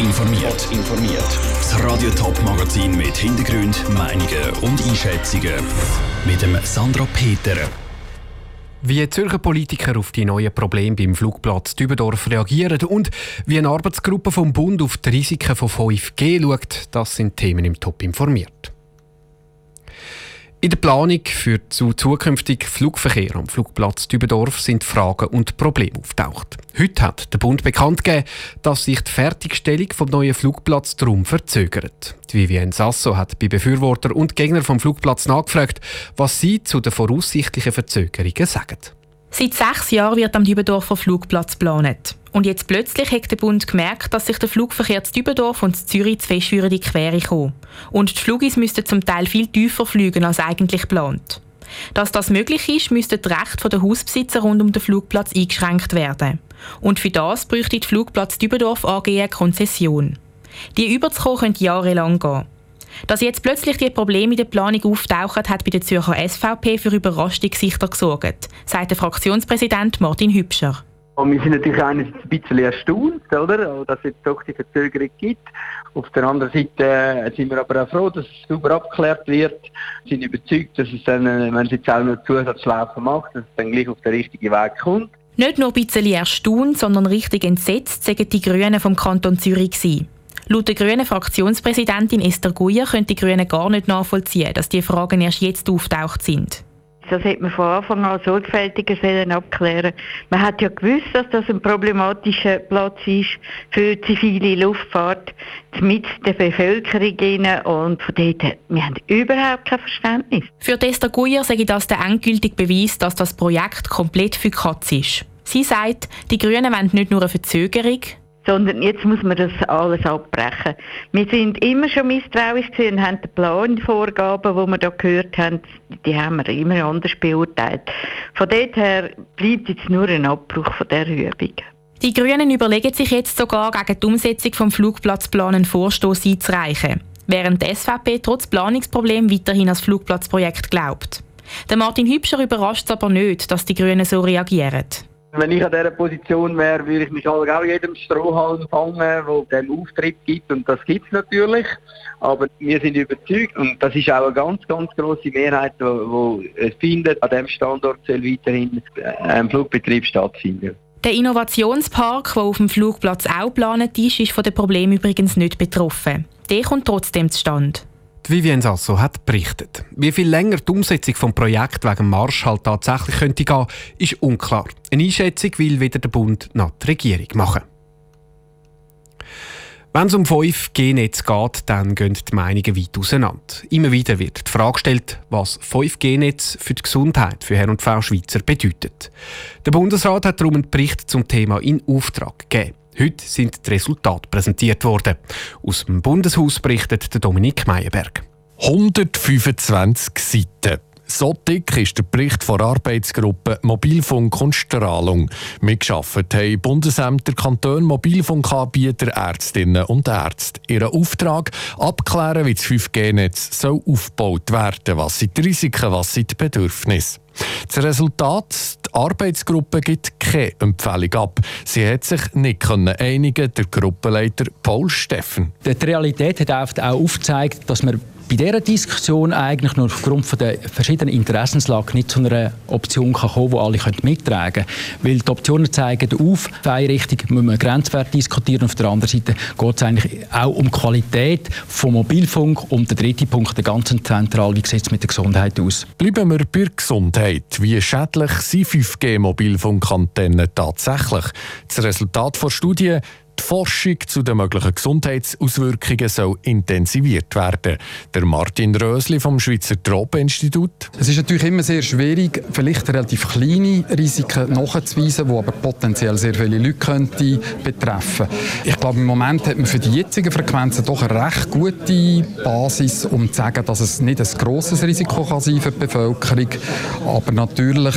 informiert. informiert. Das Radio Top Magazin mit Hintergrund, Meinungen und Einschätzungen mit dem Sandra Peter. Wie Zürcher Politiker auf die neuen Probleme beim Flugplatz Dübendorf reagieren und wie eine Arbeitsgruppe vom Bund auf die Risiken von 5G schaut, das sind Themen im Top informiert. In der Planung für zu zukünftigen Flugverkehr am Flugplatz Dübendorf sind Fragen und Probleme auftaucht. Heute hat der Bund bekannt gegeben, dass sich die Fertigstellung vom neuen Flugplatz darum verzögert. Vivienne Sasso hat bei Befürworter und Gegner vom Flugplatz nachgefragt, was sie zu den voraussichtlichen Verzögerungen sagen. Seit sechs Jahren wird am Dübendorfer Flugplatz geplant. Und jetzt plötzlich hat der Bund gemerkt, dass sich der Flugverkehr zu Dübendorf und zu Zürich zu fest in die Quere kommen. Und die Flugis müssten zum Teil viel tiefer fliegen als eigentlich geplant. Dass das möglich ist, müssten die Rechte der Hausbesitzer rund um den Flugplatz eingeschränkt werden. Und für das bräuchte die Flugplatz Dübendorf AG eine Konzession. Die überzukommen könnte jahrelang gehen. Dass jetzt plötzlich die Probleme in der Planung auftauchen, hat bei der Zürcher SVP für überraschte Gesichter gesorgt, sagt der Fraktionspräsident Martin Hübscher. Und wir sind natürlich ein bisschen erstaunt, oder, dass es doch die Verzögerung gibt. Auf der anderen Seite äh, sind wir aber auch froh, dass es sauber abgeklärt wird. Wir sind überzeugt, dass es dann, äh, wenn es jetzt auch noch Zusatzschlaufen macht, dass es dann gleich auf den richtigen Weg kommt. Nicht nur ein bisschen erstaunt, sondern richtig entsetzt sagen die Grünen vom Kanton Zürich gewesen. Laut der grünen Fraktionspräsidentin Esther Guyer können die Grünen gar nicht nachvollziehen, dass die Fragen erst jetzt auftaucht sind. Das hätte man von Anfang an sorgfältiger abklären Man hat ja gewusst, dass das ein problematischer Platz ist für zivile Luftfahrt mit der Bevölkerung und von dort, wir haben überhaupt kein Verständnis. Für Esther Guyer sage ich das der endgültige Beweis, dass das Projekt komplett für Katz ist. Sie sagt, die Grünen wollen nicht nur eine Verzögerung, sondern jetzt muss man das alles abbrechen. Wir sind immer schon misstrauisch und haben den Plan, die Vorgaben, die wir da gehört haben, die haben wir immer anders beurteilt. Von dort her bleibt jetzt nur ein Abbruch von der Übung. Die Grünen überlegen sich jetzt sogar, gegen die Umsetzung vom Flugplatzplan einen Vorstoß einzureichen, während die SVP trotz Planungsproblemen weiterhin als Flugplatzprojekt glaubt. Der Martin Hübscher überrascht es aber nicht, dass die Grünen so reagieren. Wenn ich an dieser Position wäre, würde ich mich auch jedem Strohhalm fangen, der dem Auftritt gibt. Und das gibt es natürlich. Aber wir sind überzeugt, und das ist auch eine ganz, ganz grosse Mehrheit, die findet, an diesem Standort soll weiterhin äh, ein Flugbetrieb stattfinden. Der Innovationspark, der auf dem Flugplatz auch geplant ist, ist von dem Problem übrigens nicht betroffen. Der kommt trotzdem zustande. Vivien Sasso hat berichtet. Wie viel länger die Umsetzung des Projekts wegen Marsch halt tatsächlich könnte gehen, ist unklar. Eine Einschätzung will weder der Bund noch die Regierung machen. Wenn es um 5G-Netz geht, dann gehen die Meinungen weit auseinander. Immer wieder wird die Frage gestellt, was 5G-Netz für die Gesundheit für Herr und Frau Schweizer bedeutet. Der Bundesrat hat darum einen Bericht zum Thema in Auftrag gegeben. Heute sind die Resultate präsentiert worden. Aus dem Bundeshaus berichtet Dominik Meyerberg. 125 Seiten. So dick ist der Bericht der Arbeitsgruppe Mobilfunk und Strahlung. Mitgearbeitet haben Bundesämter, Kantone, Mobilfunkanbieter, Ärztinnen und Ärzte. Ihr Auftrag: abklären, wie das 5G-Netz aufgebaut werden. Was sind die Risiken, was sind die Bedürfnisse? Das Resultat, die Arbeitsgruppe gibt keine Empfehlung ab. Sie hat sich nicht einigen, der Gruppenleiter Paul Steffen. Die Realität hat auch aufgezeigt, dass man bei dieser Diskussion eigentlich nur aufgrund von der verschiedenen Interessenslagen nicht zu einer Option kann kommen, die alle mittragen können. Weil die Optionen zeigen auf, in eine Richtung müssen wir Grenzwert diskutieren, auf der anderen Seite geht es eigentlich auch um die Qualität vom Mobilfunk und der dritte Punkt, der ganz zentral, wie sieht es mit der Gesundheit aus? Bleiben wir bei der Gesundheit. Wie schädlich sind 5G-Mobilfunkantennen tatsächlich? Das Resultat der Studie die Forschung zu den möglichen Gesundheitsauswirkungen soll intensiviert werden. Der Martin Rösli vom Schweizer Tropeninstitut. Es ist natürlich immer sehr schwierig, vielleicht relativ kleine Risiken nachzuweisen, die aber potenziell sehr viele Leute könnte betreffen. Ich glaube, im Moment hat man für die jetzigen Frequenzen doch eine recht gute Basis, um zu sagen, dass es nicht ein grosses Risiko kann sein für die Bevölkerung, aber natürlich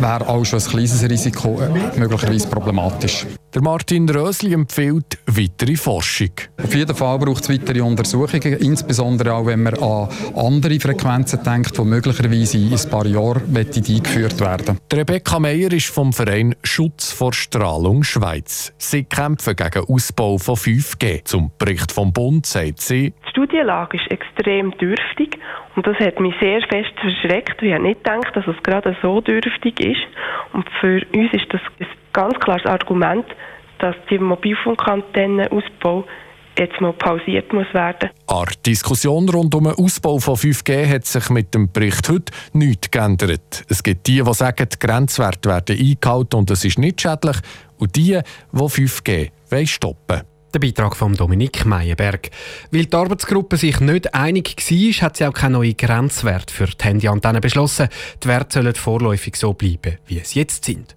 wäre auch schon ein kleines Risiko möglicherweise problematisch. Der Martin Rösli empfiehlt weitere Forschung. Auf jeden Fall braucht es weitere Untersuchungen, insbesondere auch wenn man an andere Frequenzen denkt, die möglicherweise in ein paar Jahren eingeführt werden Rebecca Meyer ist vom Verein Schutz vor Strahlung Schweiz. Sie kämpfen gegen Ausbau von 5G. Zum Bericht vom Bund sagt sie, die Studienlage ist extrem dürftig und das hat mich sehr fest verschreckt. Ich habe nicht gedacht, dass es gerade so dürftig ist. Und für uns ist das ein ganz klares Argument, dass die Mobilfunkantennenausbau jetzt mal pausiert muss werden. An der Diskussion rund um den Ausbau von 5G hat sich mit dem Bericht heute nichts geändert. Es gibt die, die sagen, die Grenzwerte werden eingehalten und es ist nicht schädlich, und die, die 5G stoppen der Beitrag von Dominik Meyerberg. Weil die Arbeitsgruppe sich nicht einig war, hat sie auch keine neuen Grenzwerte für die Handyantennen beschlossen. Die Werte sollen vorläufig so bleiben, wie es jetzt sind.